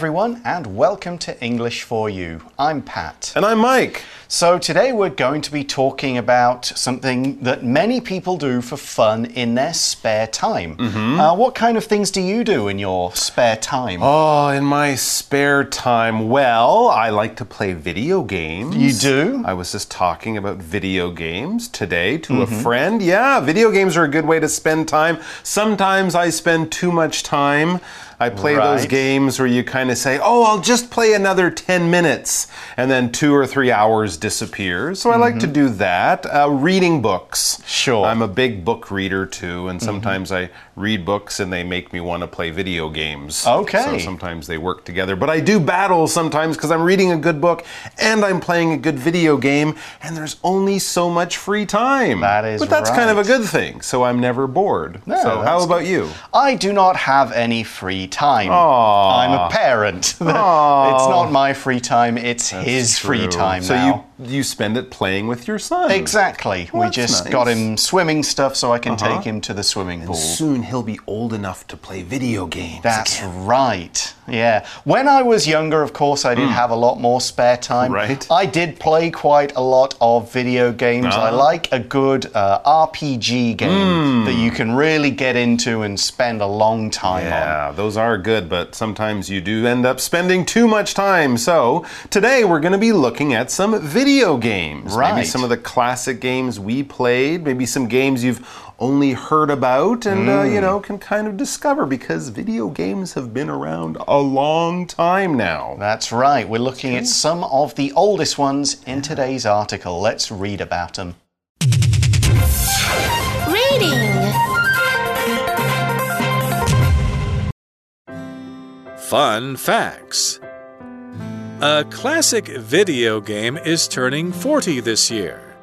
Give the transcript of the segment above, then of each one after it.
Everyone, and welcome to English for You. I'm Pat. And I'm Mike. So, today we're going to be talking about something that many people do for fun in their spare time. Mm -hmm. uh, what kind of things do you do in your spare time? Oh, in my spare time, well, I like to play video games. You do? I was just talking about video games today to mm -hmm. a mm-hmm. friend. Yeah, video games are a good way to spend time. Sometimes I spend too much time. I play right. those games where you kind of say, oh, I'll just play another 10 minutes, and then two or three hours disappears. So. I like to mm-hmm. do that. Uh, reading books. Sure. I'm a big book reader too, and mm-hmm. sometimes mm -hmm. I read books and they make me want to play video games. Okay. So sometimes they work together. But I do battle sometimes because I'm reading a good book and I'm playing a good video game, and there's only so much free time. That is But that's right. kind of a good thing, so I'm never bored. Yeah, so how about good. you? I do not have any free time. Aww. I'm a parent. it's not my free time, it's that's his true. free time so now. you you spend it playing with your son. Exactly. Well, we just nice. got him swimming stuff so I can uh -huh. take him to the swimming pool. And soon he'll be old enough to play video games. That's again. right. Yeah. When I was younger, of course, I did mm. have a lot more spare time. Right. I did play quite a lot of video games. I ah. like a good uh, RPG game mm. that you can really get into and spend a long time yeah, on. Yeah, those are good, but sometimes you do end up spending too much time. So today we're going to be looking at some video games. Right. Maybe some of the classic games we played, maybe some games you've only heard about and, mm. uh, you mm. know, can kind of discover because video games have been around a long time now. That's right. We're looking at some of the oldest ones in today's article. Let's read about them. Reading Fun Facts A classic video game is turning 40 this year.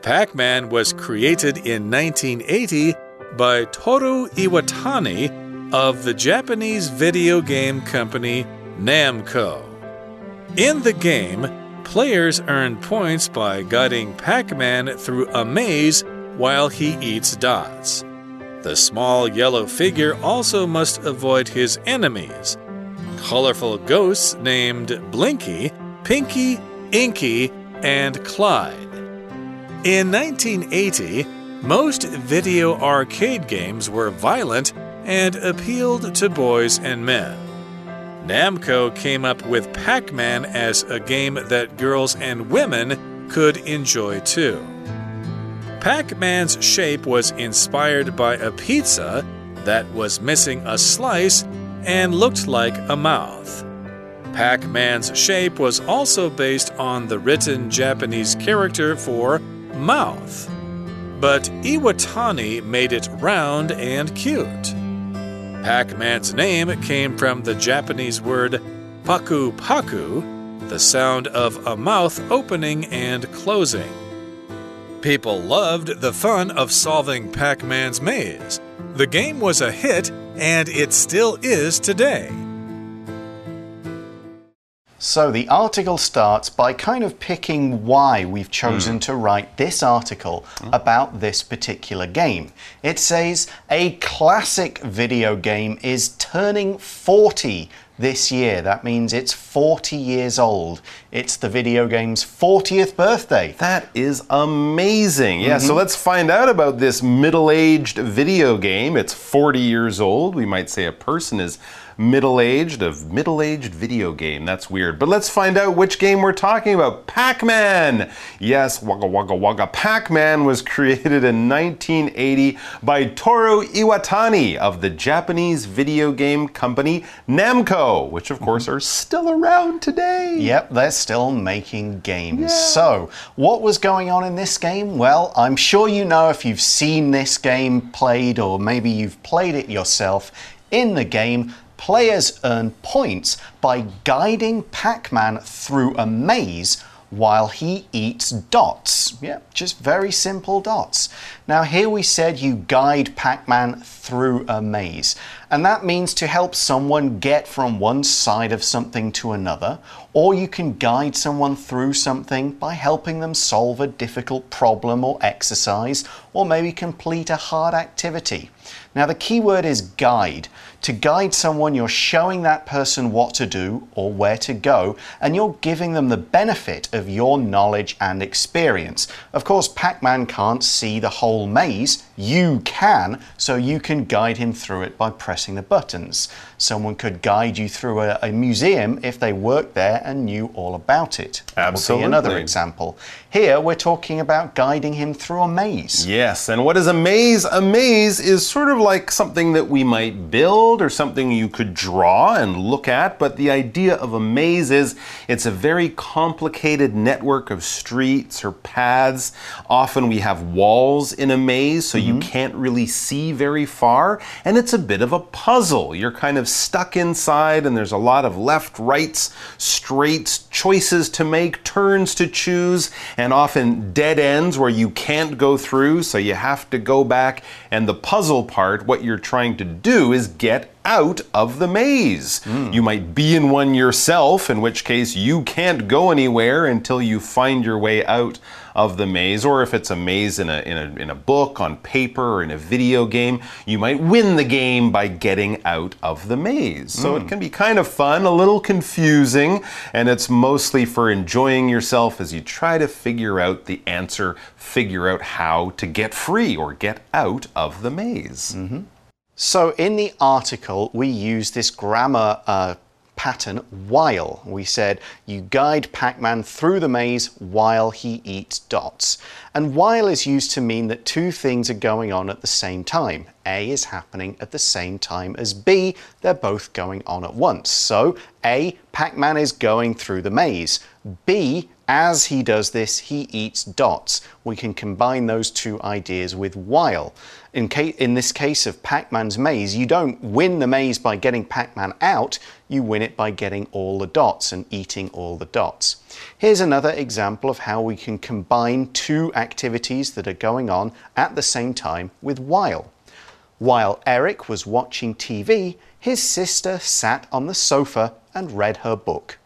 Pac Man was created in 1980 by Toru Iwatani of the Japanese video game company Namco. In the game, players earn points by guiding Pac Man through a maze while he eats dots. The small yellow figure also must avoid his enemies colorful ghosts named Blinky, Pinky, Inky, and Clyde. In 1980, most video arcade games were violent and appealed to boys and men. Namco came up with Pac Man as a game that girls and women could enjoy too. Pac Man's shape was inspired by a pizza that was missing a slice and looked like a mouth. Pac Man's shape was also based on the written Japanese character for mouth. But Iwatani made it round and cute. Pac Man's name came from the Japanese word paku paku, the sound of a mouth opening and closing. People loved the fun of solving Pac Man's maze. The game was a hit, and it still is today. So the article starts by kind of picking why we've chosen mm. to write this article mm. about this particular game. It says a classic video game is turning 40 this year. That means it's 40 years old. It's the video game's 40th birthday. That is amazing. Yeah, mm -hmm. so let's find out about this middle aged video game. It's 40 years old. We might say a person is middle aged, a middle aged video game. That's weird. But let's find out which game we're talking about. Pac Man! Yes, Wagga Wagga Wagga. Pac Man was created in 1980 by Toru Iwatani of the Japanese video game company Namco, which of course are still around today. Yep, they're still making games. Yeah. So, what was going on in this game? Well, I'm sure you know if you've seen this game played or maybe you've played it yourself. In the game, players earn points by guiding Pac Man through a maze while he eats dots. Yeah, just very simple dots. Now, here we said you guide Pac Man through a maze. And that means to help someone get from one side of something to another, or you can guide someone through something by helping them solve a difficult problem or exercise, or maybe complete a hard activity. Now, the key word is guide. To guide someone, you're showing that person what to do or where to go, and you're giving them the benefit of your knowledge and experience. Of course, Pac Man can't see the whole maze. You can, so you can guide him through it by pressing the buttons. Someone could guide you through a, a museum if they worked there and knew all about it. Absolutely. another example. Here, we're talking about guiding him through a maze. Yes, and what is a maze? A maze is sort of like something that we might build or something you could draw and look at, but the idea of a maze is it's a very complicated network of streets or paths. Often we have walls in a maze, so you mm-hmm. can't really see very far, and it's a bit of a puzzle. You're kind of stuck inside, and there's a lot of left, rights, straights, choices to make, turns to choose, and often dead ends where you can't go through, so you have to go back. And the puzzle part, what you're trying to do is get out of the maze. Hmm. You might be in one yourself, in which case you can't go anywhere until you find your way out of the maze. Or if it's a maze in a, in a, in a book, on paper, or in a video game, you might win the game by getting out of the maze. So it hmm. can be kind of fun, a little confusing, and it's mostly for enjoying yourself as you try to figure out the answer, figure out how to get free or get out of the maze. Mm-hmm. So, in the article, we use this grammar uh, pattern while. We said you guide Pac Man through the maze while he eats dots. And while is used to mean that two things are going on at the same time. A is happening at the same time as B, they're both going on at once. So, A, Pac Man is going through the maze. B, as he does this, he eats dots. We can combine those two ideas with while. In, in this case of Pac Man's maze, you don't win the maze by getting Pac Man out, you win it by getting all the dots and eating all the dots. Here's another example of how we can combine two activities that are going on at the same time with while. While Eric was watching TV, his sister sat on the sofa and read her book.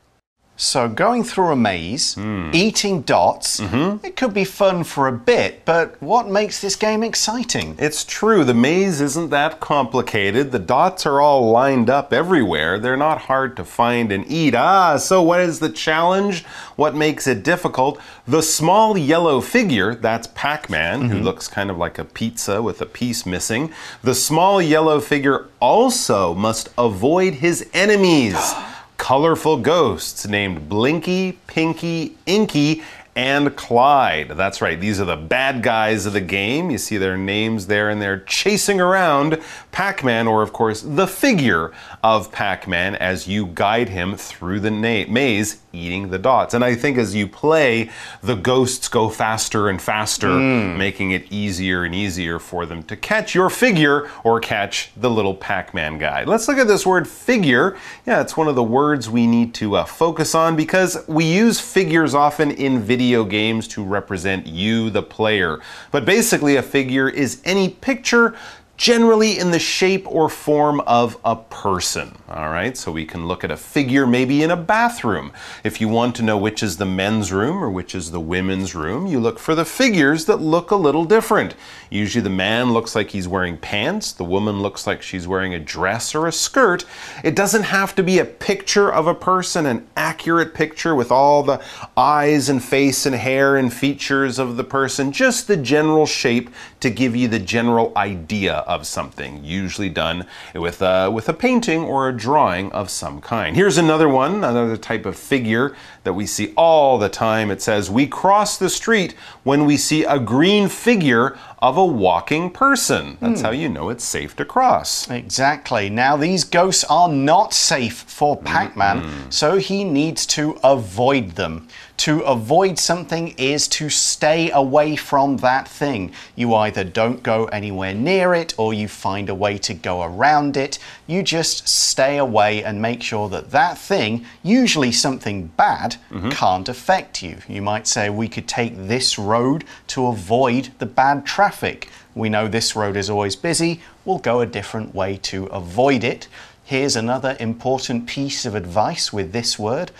So, going through a maze, hmm. eating dots, mm-hmm. it could be fun for a bit, but what makes this game exciting? It's true, the maze isn't that complicated. The dots are all lined up everywhere. They're not hard to find and eat. Ah, so what is the challenge? What makes it difficult? The small yellow figure, that's Pac Man, who mm-hmm. looks kind of like a pizza with a piece missing. The small yellow figure also must avoid his enemies. colorful ghosts named Blinky, Pinky, Inky, and Clyde. That's right, these are the bad guys of the game. You see their names there, and they're chasing around Pac Man, or of course, the figure of Pac Man as you guide him through the maze, eating the dots. And I think as you play, the ghosts go faster and faster, making it easier and easier for them to catch your figure or catch the little Pac Man guy. Let's look at this word figure. Yeah, it's one of the words we need to uh, focus on because we use figures often in video games to represent you, the player. But basically, a figure is any picture generally in the shape or form of a person. All right, so we can look at a figure maybe in a bathroom. If you want to know which is the men's room or which is the women's room, you look for the figures that look a little different. Usually the man looks like he's wearing pants, the woman looks like she's wearing a dress or a skirt. It doesn't have to be a picture of a person, an accurate picture with all the eyes and face and hair and features of the person, just the general shape to give you the general idea of something, usually done with a, with a painting or a drawing of some kind. Here's another one, another type of figure that we see all the time. It says, We cross the street when we see a green figure of a walking person. That's how you know it's safe to cross. Exactly. Now, these ghosts are not safe for Pac Man, so he needs to avoid them. To avoid something is to stay away from that thing. You either don't go anywhere near it or you find a way to go around it. You just stay away and make sure that that thing, usually something bad, mm-hmm. can't affect you. You might say, We could take this road to avoid the bad traffic traffic. We know this road is always busy, we'll go a different way to avoid it. Here's another important piece of advice with this word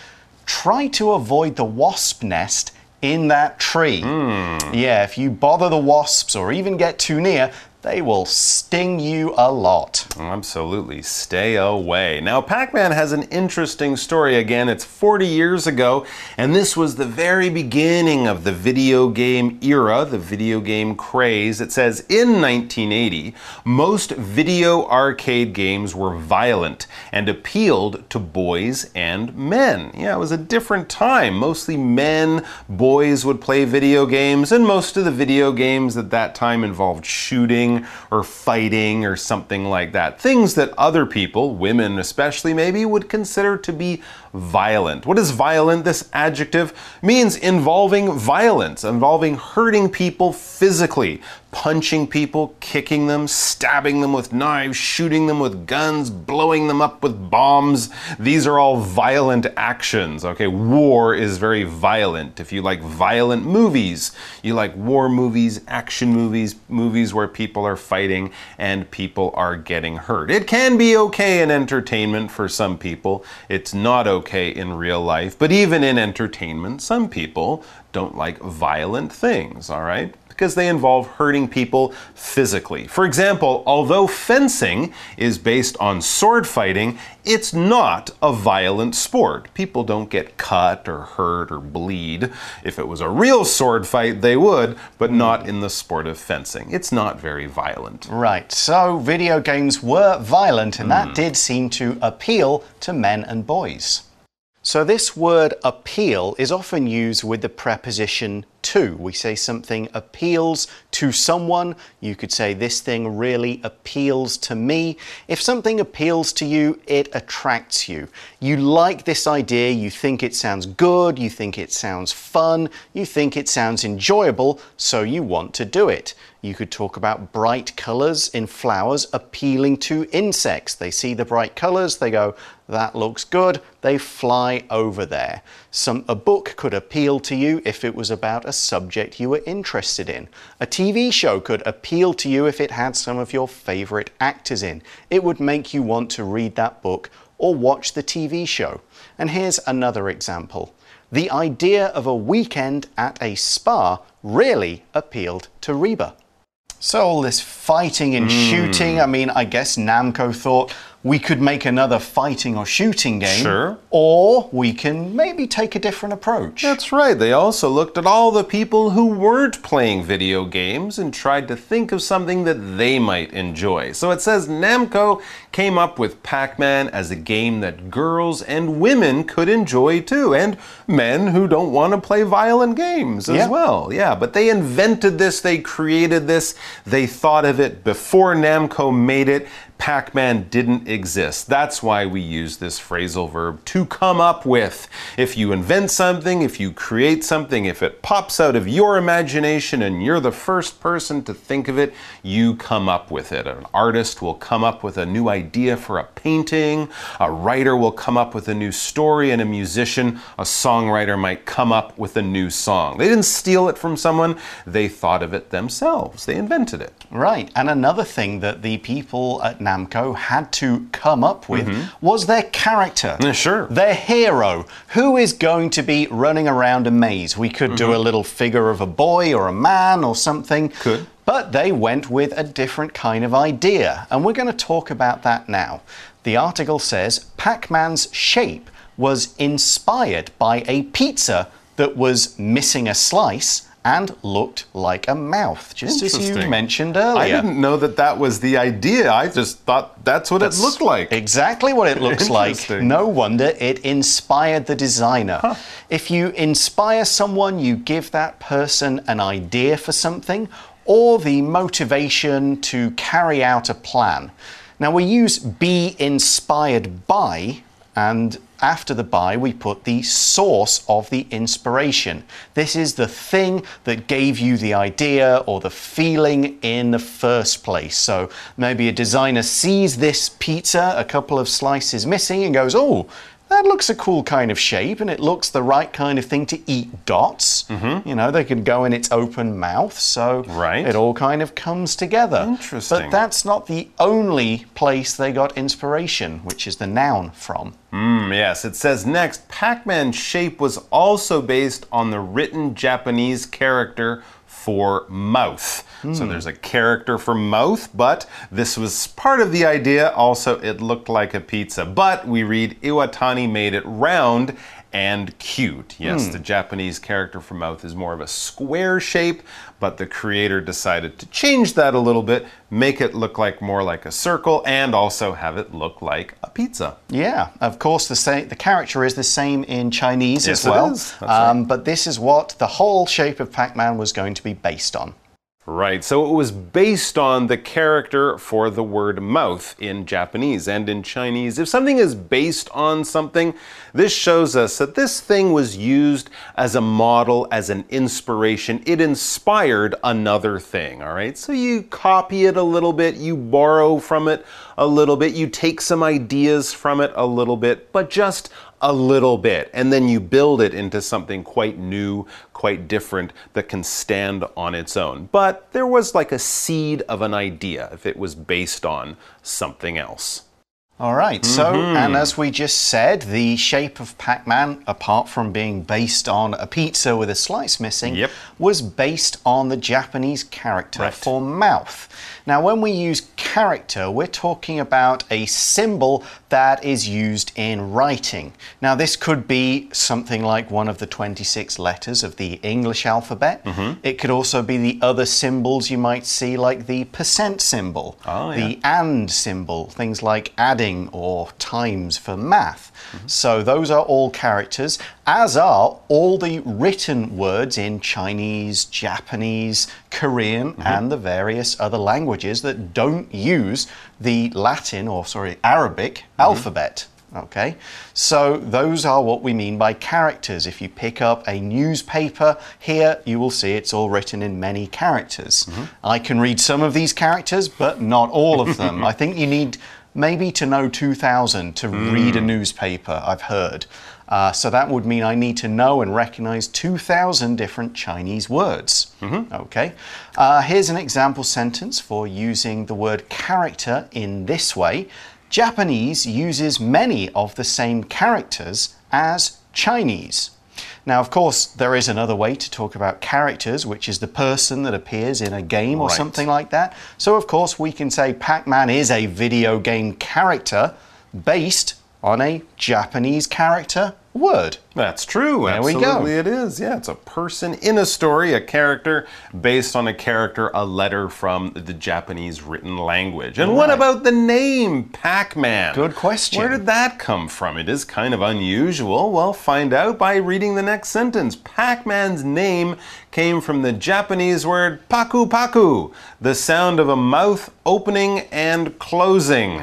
try to avoid the wasp nest in that tree. Hmm. Yeah, if you bother the wasps or even get too near, they will sting you a lot. Absolutely. Stay away. Now, Pac Man has an interesting story again. It's 40 years ago, and this was the very beginning of the video game era, the video game craze. It says in 1980, most video arcade games were violent and appealed to boys and men. Yeah, it was a different time. Mostly men, boys would play video games, and most of the video games at that time involved shooting or fighting or something like that. Things that other people, women especially maybe, would consider to be violent. What is violent? This adjective means involving violence, involving hurting people physically, punching people, kicking them, stabbing them with knives, shooting them with guns, blowing them up with bombs. These are all violent actions. Okay, war is very violent. If you like violent movies, you like war movies, action movies, movies where people are fighting and people are getting hurt. It can be okay in entertainment for some people. It's not okay in real life, but even in entertainment, some people don't like violent things, all right? Because they involve hurting people physically. For example, although fencing is based on sword fighting, it's not a violent sport. People don't get cut or hurt or bleed. If it was a real sword fight, they would, but not in the sport of fencing. It's not very violent. Right, so video games were violent, and that hmm. did seem to appeal to men and boys. So, this word appeal is often used with the preposition to. We say something appeals to someone. You could say, This thing really appeals to me. If something appeals to you, it attracts you. You like this idea, you think it sounds good, you think it sounds fun, you think it sounds enjoyable, so you want to do it. You could talk about bright colors in flowers appealing to insects. They see the bright colors, they go, that looks good, they fly over there. Some, a book could appeal to you if it was about a subject you were interested in. A TV show could appeal to you if it had some of your favorite actors in. It would make you want to read that book or watch the TV show. And here's another example. The idea of a weekend at a spa really appealed to Reba. So, all this fighting and hmm. shooting, I mean, I guess Namco thought we could make another fighting or shooting game. Sure. Or we can maybe take a different approach. That's right. They also looked at all the people who weren't playing video games and tried to think of something that they might enjoy. So it says Namco came up with Pac Man as a game that girls and women could enjoy too, and men who don't want to play violent games as Yeah. well. Yeah, but they invented this, they created this, they thought of it before Namco made it. Pac Man didn't exist. That's why we use this phrasal verb to come up with. If you invent something, if you create something, if it pops out of your imagination and you're the first person to think of it, you come up with it. An artist will come up with a new idea for a painting, a writer will come up with a new story, and a musician, a songwriter, might come up with a new song. They didn't steal it from someone, they thought of it themselves, they invented it. Right. And another thing that the people at Namco had to come up with mm-hmm. was their character. Yeah, sure. Their hero. Who is going to be running around a maze? We could do mm-hmm. a little figure of a boy or a man or something. Could. But they went with a different kind of idea. And we're going to talk about that now. The article says Pac Man's shape was inspired by a pizza that was missing a slice and looked like a mouth, just as you mentioned earlier. I didn't know that that was the idea. I just thought that's what it looked like. Exactly what it looks like. No wonder it inspired the designer. If you inspire someone, you give that person an idea for something or the motivation to carry out a plan. Now, we use be inspired by, and after the by, we put the source of the inspiration. This is the thing that gave you the idea or the feeling in the first place. So maybe a designer sees this pizza, a couple of slices missing, and goes, Oh, that looks a cool kind of shape and it looks the right kind of thing to eat dots. You know, they could go in its open mouth, so Right. it all kind of comes together. Interesting. But that's not the only place they got inspiration, which is the noun from. Mm, yes, it says next Pac Man's shape was also based on the written Japanese character for mouth. So hmm. there's a character for mouth, but this was part of the idea. Also, it looked like a pizza. But we read Iwatani made it round and cute. Yes, hmm. the Japanese character for mouth is more of a square shape, but the creator decided to change that a little bit, make it look like more like a circle, and also have it look like a pizza. Yeah, of course, the same. The character is the same in Chinese Yes, as well. Um, But this is what the whole shape of Pac-Man was going to be based on. Right, so it was based on the character for the word mouth in Japanese and in Chinese. If something is based on something, this shows us that this thing was used as a model, as an inspiration. It inspired another thing, all right? So you copy it a little bit, you borrow from it a little bit, you take some ideas from it a little bit, but just a little bit, and then you build it into something quite new, quite different that can stand on its own. But there was like a seed of an idea if it was based on something else. All right, so, Mm-hmm. and as we just said, the shape of Pac Man, apart from being based on a pizza with a slice missing, Yep. was based on the Japanese character Right. for mouth. Now, when we use character, we're talking about a symbol that is used in writing. Now, this could be something like one of the 26 letters of the English alphabet. Mm-hmm. It could also be the other symbols you might see, like the percent symbol, Oh, yeah. the and symbol, things like adding or times for math. Mm-hmm. So those are all characters, as are all the written words in Chinese, Japanese, Korean, mm-hmm. and the various other languages that don't use the Latin or, sorry, Arabic mm-hmm. alphabet. Okay, so those are what we mean by characters. If you pick up a newspaper here, you will see it's all written in many characters. I can read some of these characters, but not all of them. I think you need maybe to know 2000 to read a newspaper, I've heard. Uh, so that would mean I need to know and recognize 2,000 different Chinese words. Okay. Uh, here's an example sentence for using the word character in this way Japanese uses many of the same characters as Chinese. Now, of course, there is another way to talk about characters, which is the person that appears in a game or Right. something like that. So, of course, we can say Pac Man is a video game character based on a Japanese character word. That's true. There we Absolutely, it is. Yeah, it's a person in a story, a character based on a character, a letter from the Japanese written language. And what about the name Pac Man? Good question. Where did that come from? It is kind of unusual. Well, find out by reading the next sentence. Pac Man's name came from the Japanese word paku paku, the sound of a mouth opening and closing.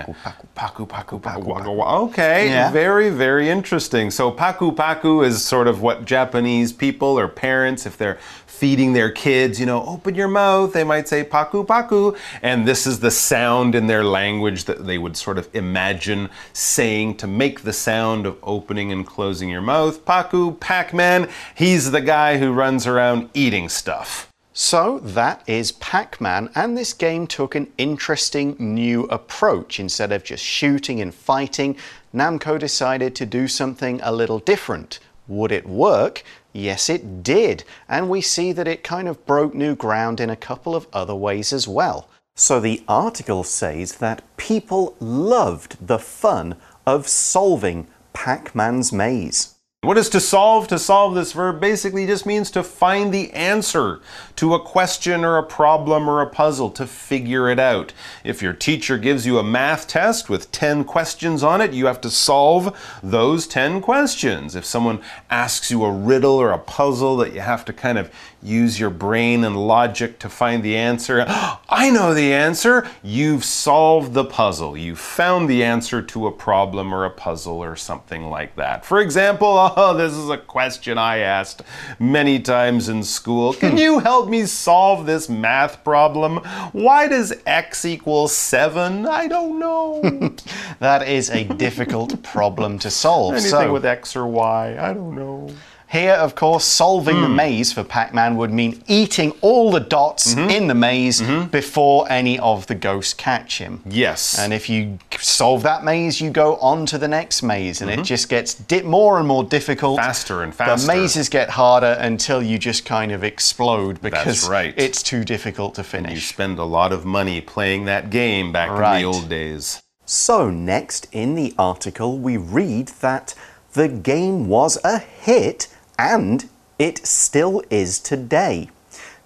Paku paku paku Paku, paku, paku, Okay, Yeah. very, very interesting. So, paku paku is sort of what Japanese people or parents, if they're feeding their kids, you know, open your mouth, they might say paku paku. And this is the sound in their language that they would sort of imagine saying to make the sound of opening and closing your mouth. Paku, Pac Man, he's the guy who runs around eating stuff. So that is Pac Man, and this game took an interesting new approach. Instead of just shooting and fighting, Namco decided to do something a little different. Would it work? Yes, it did. And we see that it kind of broke new ground in a couple of other ways as well. So the article says that people loved the fun of solving Pac Man's maze. What is to solve? To solve this verb basically just means to find the answer to a question or a problem or a puzzle, to figure it out. If your teacher gives you a math test with 10 questions on it, you have to solve those 10 questions. If someone asks you a riddle or a puzzle that you have to kind of use your brain and logic to find the answer. I know the answer. You've solved the puzzle. You found the answer to a problem or a puzzle or something like that. For example, oh, this is a question I asked many times in school. Can you help me solve this math problem? Why does x equal 7? I don't know. that is a difficult problem to solve. Anything so, with x or y, I don't know. Here, of course, solving the Hmm. maze for Pac Man would mean eating all the dots Mm-hmm. in the maze before any of the ghosts catch him. Yes. And if you solve that maze, you go on to the next maze, and it just gets more and more difficult. Faster and Faster The mazes get harder until you just kind of explode because right. it's too difficult to finish. you spend a lot of money playing that game back Right. in the old days. So, next in the article, we read that the game was a hit and it still is today.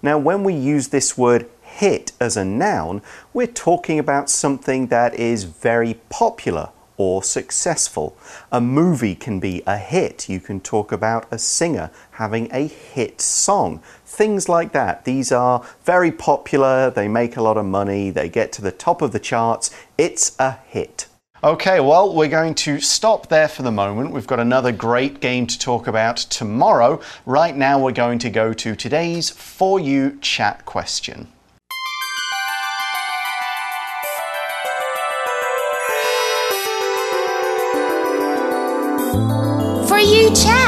Now, when we use this word hit as a noun, we're talking about something that is very popular or successful. A movie can be a hit. You can talk about a singer having a hit song. Things like that. These are very popular, they make a lot of money, they get to the top of the charts. It's a hit. Okay, well, we're going to stop there for the moment. We've got another great game to talk about tomorrow. Right now, we're going to go to today's For You chat question. For you chat.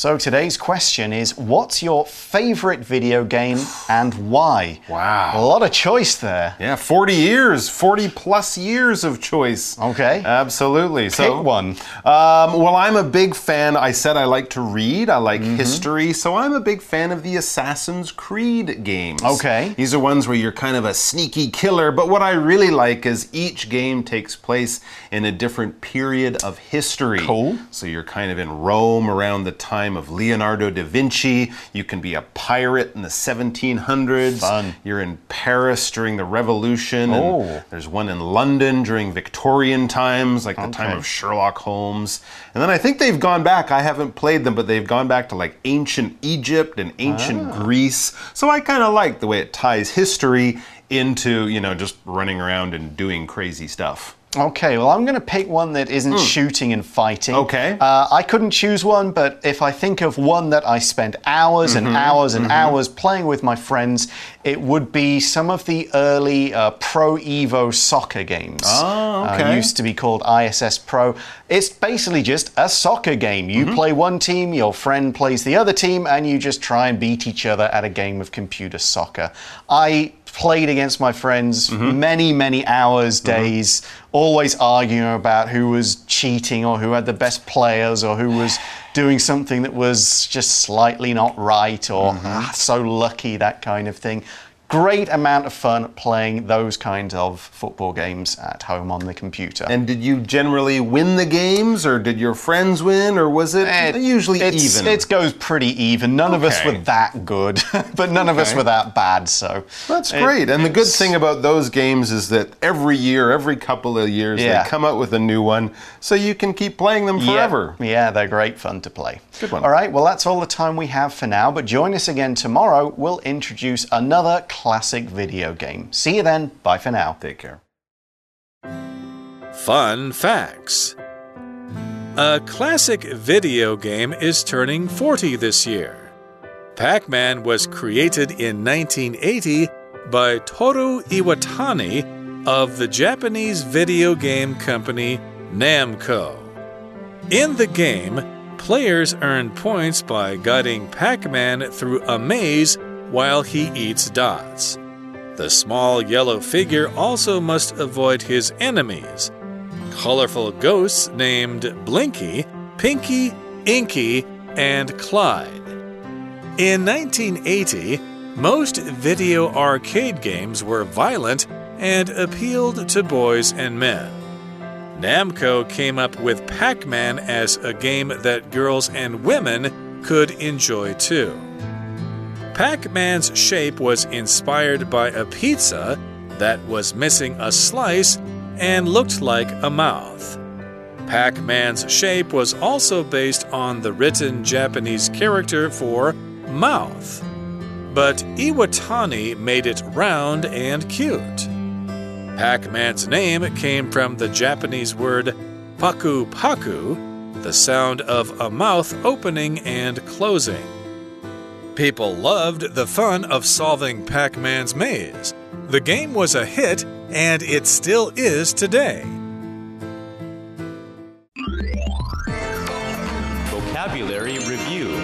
So, today's question is What's your favorite video game and why? Wow. A lot of choice there. Yeah, 40 years, 40 plus years of choice. Okay. Absolutely. so, Pick one. Um, well, I'm a big fan. I said I like to read, I like Mm-hmm. history, so I'm a big fan of the Assassin's Creed games. Okay. These are ones where you're kind of a sneaky killer, but what I really like is each game takes place in a different period of history. Cool. So you're kind of in Rome around the time of Leonardo da Vinci. You can be a pirate in the 1700s. Fun. You're in Paris during the Revolution. and Oh. there's one in London during Victorian times, like the time of Sherlock Holmes. And then I think they've gone back. I haven't played them, but they've gone back to like ancient Egypt and ancient Ah. Greece. So I kind of like the way it ties history into, you know, just running around and doing crazy stuff. Okay, well, I'm going to pick one that isn't shooting and fighting. Hmm. Okay. Uh, I couldn't choose one, but if I think of one that I spent hours Mm-hmm. and hours and hours playing with my friends, it would be some of the early uh, Pro Evo soccer games. Oh, Uh, okay. used to be called ISS Pro. It's basically just a soccer game. You Mm-hmm. play one team, your friend plays the other team, and you just try and beat each other at a game of computer soccer. I played against my friends Mm-hmm. many, many hours, days, always arguing about who was cheating or who had the best players or who was doing something that was just slightly not right or Mm-hmm. "Ah, so lucky, that kind of thing. Great amount of fun playing those kinds of football games at home on the computer. And did you generally win the games, or did your friends win, or was it, It- usually it's- even? It goes pretty even. None of us were that good, but none of us were that bad. So That's it- great. And the good thing about those games is that every year, every couple of years, Yeah. they come out with a new one, so you can keep playing them forever. Yeah, yeah, they're great fun to play. Good one. All right, well, that's all the time we have for now, but join us again tomorrow. We'll introduce another classic video game. See you then. Bye for now. Take care. Fun facts. A classic video game is turning 40 this year. Pac Man was created in 1980 by Toru Iwatani of the Japanese video game company Namco. In the game, players earn points by guiding Pac Man through a maze while he eats dots. The small yellow figure also must avoid his enemies, colorful ghosts named Blinky, Pinky, Inky, and Clyde. In 1980, most video arcade games were violent and appealed to boys and men. Namco came up with Pac Man as a game that girls and women could enjoy too. Pac Man's shape was inspired by a pizza that was missing a slice and looked like a mouth. Pac Man's shape was also based on the written Japanese character for mouth, but Iwatani made it round and cute. Pac Man's name came from the Japanese word paku paku, the sound of a mouth opening and closing. People loved the fun of solving Pac Man's maze. The game was a hit, and it still is today. Vocabulary Review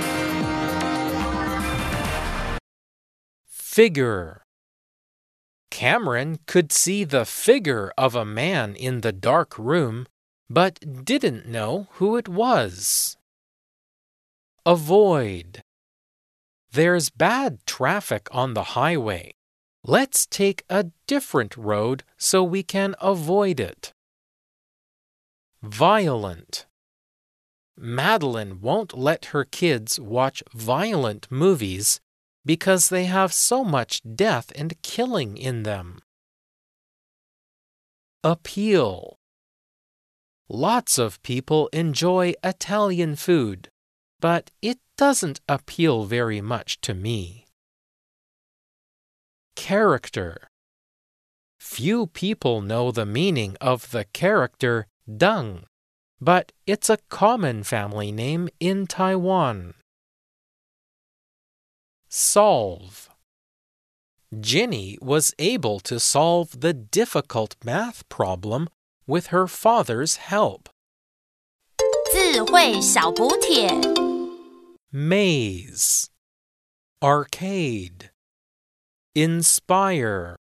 Figure Cameron could see the figure of a man in the dark room, but didn't know who it was. Avoid There's bad traffic on the highway. Let's take a different road so we can avoid it. Violent Madeline won't let her kids watch violent movies because they have so much death and killing in them. Appeal Lots of people enjoy Italian food, but it doesn't appeal very much to me. Character Few people know the meaning of the character dung but it's a common family name in Taiwan. Solve. Ginny was able to solve the difficult math problem with her father's help. 智慧小补帖 Maze. Arcade. Inspire.